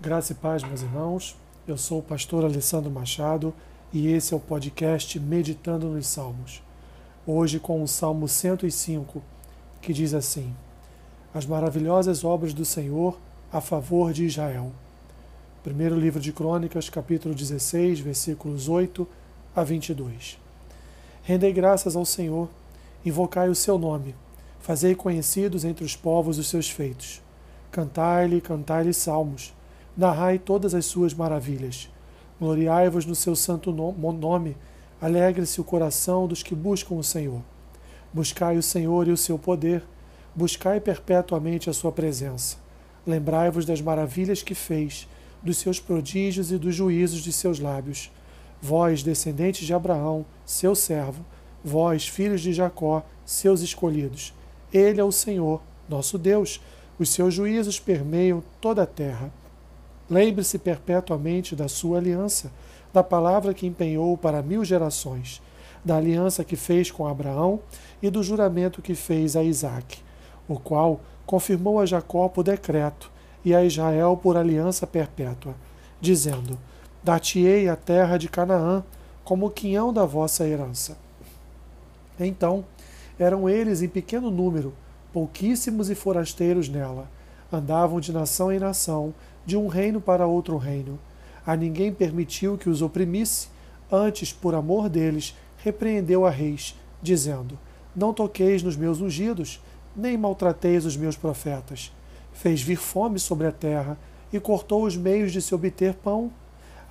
Graça e paz, meus irmãos. Eu sou o pastor Alessandro Machado e esse é o podcast Meditando nos Salmos. Hoje com o Salmo 105, que diz assim: As maravilhosas obras do Senhor a favor de Israel. Primeiro livro de Crônicas, capítulo 16, versículos 8 a 22. Rendei graças ao Senhor, invocai o seu nome, fazei conhecidos entre os povos os seus feitos. Cantai-lhe, cantai-lhe salmos narrai todas as suas maravilhas. Gloriai-vos no seu santo nome, alegre-se o coração dos que buscam o Senhor. Buscai o Senhor e o seu poder, buscai perpetuamente a sua presença. Lembrai-vos das maravilhas que fez, dos seus prodígios e dos juízos de seus lábios. Vós, descendentes de Abraão, seu servo, vós, filhos de Jacó, seus escolhidos. Ele é o Senhor, nosso Deus. Os seus juízos permeiam toda a terra. Lembre-se perpetuamente da sua aliança, da palavra que empenhou para mil gerações, da aliança que fez com Abraão e do juramento que fez a Isaque, o qual confirmou a Jacó por decreto e a Israel por aliança perpétua, dizendo: Dar-te-ei a terra de Canaã como quinhão da vossa herança. Então, eram eles em pequeno número, pouquíssimos e forasteiros nela, andavam de nação em nação, de um reino para outro reino. A ninguém permitiu que os oprimisse, antes, por amor deles, repreendeu a reis, dizendo: Não toqueis nos meus ungidos, nem maltrateis os meus profetas. Fez vir fome sobre a terra e cortou os meios de se obter pão.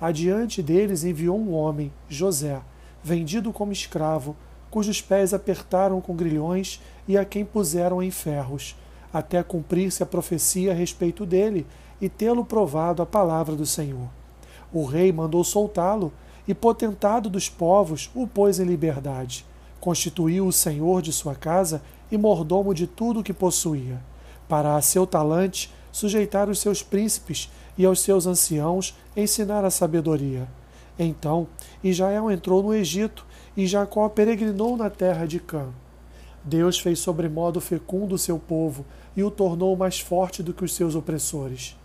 Adiante deles enviou um homem, José, vendido como escravo, cujos pés apertaram com grilhões e a quem puseram em ferros, até cumprir-se a profecia a respeito dele e tê-lo provado a palavra do Senhor. O rei mandou soltá-lo e, potentado dos povos, o pôs em liberdade. Constituiu o senhor de sua casa e mordomo de tudo o que possuía. Para a seu talante sujeitar os seus príncipes e aos seus anciãos ensinar a sabedoria. Então Israel entrou no Egito e Jacó peregrinou na terra de Cã. Deus fez sobremodo fecundo o seu povo e o tornou mais forte do que os seus opressores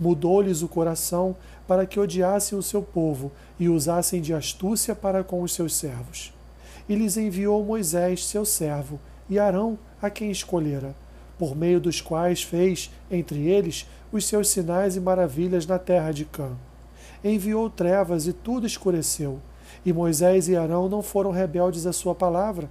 mudou-lhes o coração para que odiassem o seu povo e usassem de astúcia para com os seus servos. E lhes enviou Moisés, seu servo, e Arão, a quem escolhera, por meio dos quais fez, entre eles, os seus sinais e maravilhas na terra de Cã. Enviou trevas e tudo escureceu. E Moisés e Arão não foram rebeldes à sua palavra.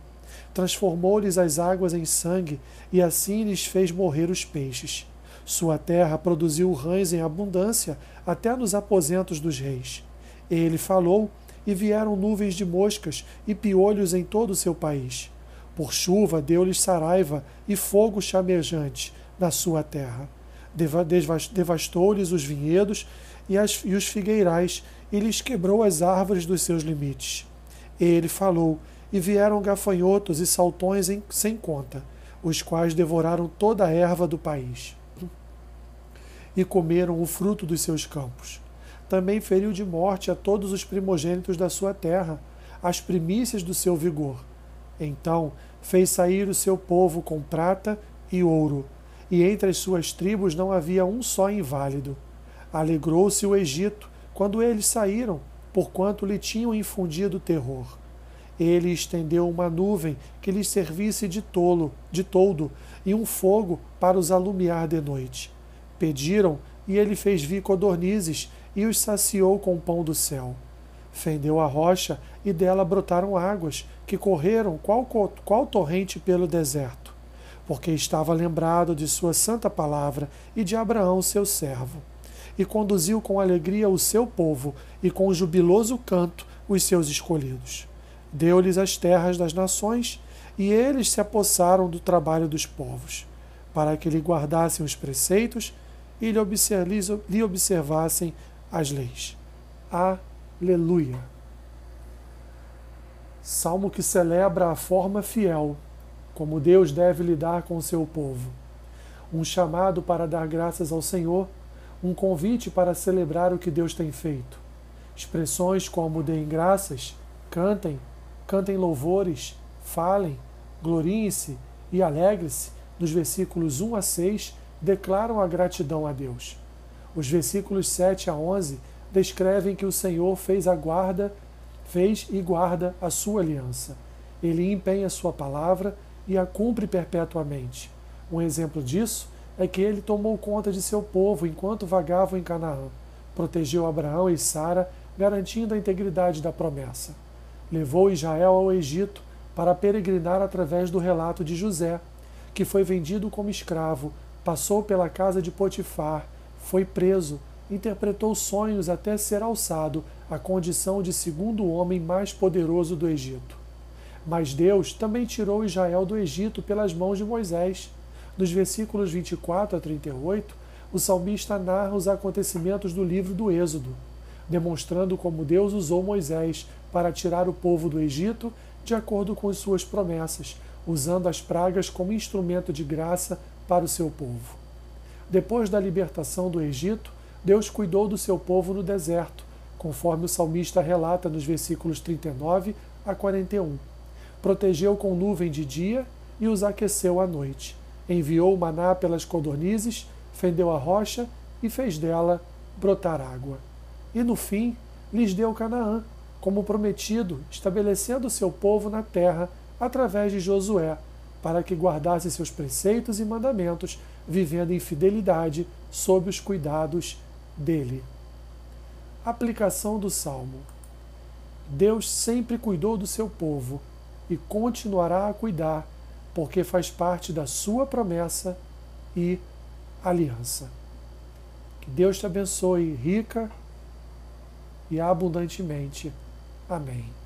Transformou-lhes as águas em sangue, e assim lhes fez morrer os peixes. Sua terra produziu rães em abundância, até nos aposentos dos reis. Ele falou, e vieram nuvens de moscas e piolhos em todo o seu país. Por chuva deu-lhes saraiva e fogo chamejante na sua terra. Devastou-lhes os vinhedos e, as, e os figueirais, e lhes quebrou as árvores dos seus limites. Ele falou, e vieram gafanhotos e saltões em, sem conta, os quais devoraram toda a erva do país e comeram o fruto dos seus campos. Também feriu de morte a todos os primogênitos da sua terra, as primícias do seu vigor. Então fez sair o seu povo com prata e ouro, e entre as suas tribos não havia um só inválido. Alegrou-se o Egito quando eles saíram, porquanto lhe tinham infundido terror. Ele estendeu uma nuvem que lhes servisse de tolo, de toldo, e um fogo para os alumiar de noite. Pediram, e ele fez vir codornizes e os saciou com o pão do céu. Fendeu a rocha e dela brotaram águas, que correram qual, qual torrente pelo deserto, porque estava lembrado de sua santa palavra e de Abraão, seu servo. E conduziu com alegria o seu povo e com jubiloso canto os seus escolhidos. Deu-lhes as terras das nações, e eles se apossaram do trabalho dos povos, para que lhe guardassem os preceitos e lhe observassem as leis. Aleluia! Salmo que celebra a forma fiel, como Deus deve lidar com o seu povo. Um chamado para dar graças ao Senhor, um convite para celebrar o que Deus tem feito. Expressões como deem graças, cantem, cantem louvores, falem, gloriem-se e alegre-se, dos versículos 1 a 6 declaram a gratidão a Deus. Os versículos 7 a 11 descrevem que o Senhor fez a guarda, fez e guarda a sua aliança. Ele empenha sua palavra e a cumpre perpetuamente. Um exemplo disso é que ele tomou conta de seu povo enquanto vagavam em Canaã. Protegeu Abraão e Sara, garantindo a integridade da promessa. Levou Israel ao Egito para peregrinar através do relato de José, que foi vendido como escravo, passou pela casa de Potifar, foi preso, interpretou sonhos até ser alçado à condição de segundo homem mais poderoso do Egito. Mas Deus também tirou Israel do Egito pelas mãos de Moisés. Nos versículos 24 a 38, o salmista narra os acontecimentos do livro do Êxodo, demonstrando como Deus usou Moisés para tirar o povo do Egito de acordo com suas promessas, usando as pragas como instrumento de graça para o seu povo. Depois da libertação do Egito, Deus cuidou do seu povo no deserto, conforme o salmista relata nos versículos 39 a 41. Protegeu com nuvem de dia e os aqueceu à noite. Enviou maná pelas codornizes, fendeu a rocha e fez dela brotar água. E no fim, lhes deu Canaã, como prometido, estabelecendo seu povo na terra através de Josué, para que guardasse seus preceitos e mandamentos, vivendo em fidelidade sob os cuidados dele. Aplicação do Salmo: Deus sempre cuidou do seu povo e continuará a cuidar, porque faz parte da sua promessa e aliança. Que Deus te abençoe rica e abundantemente. Amém.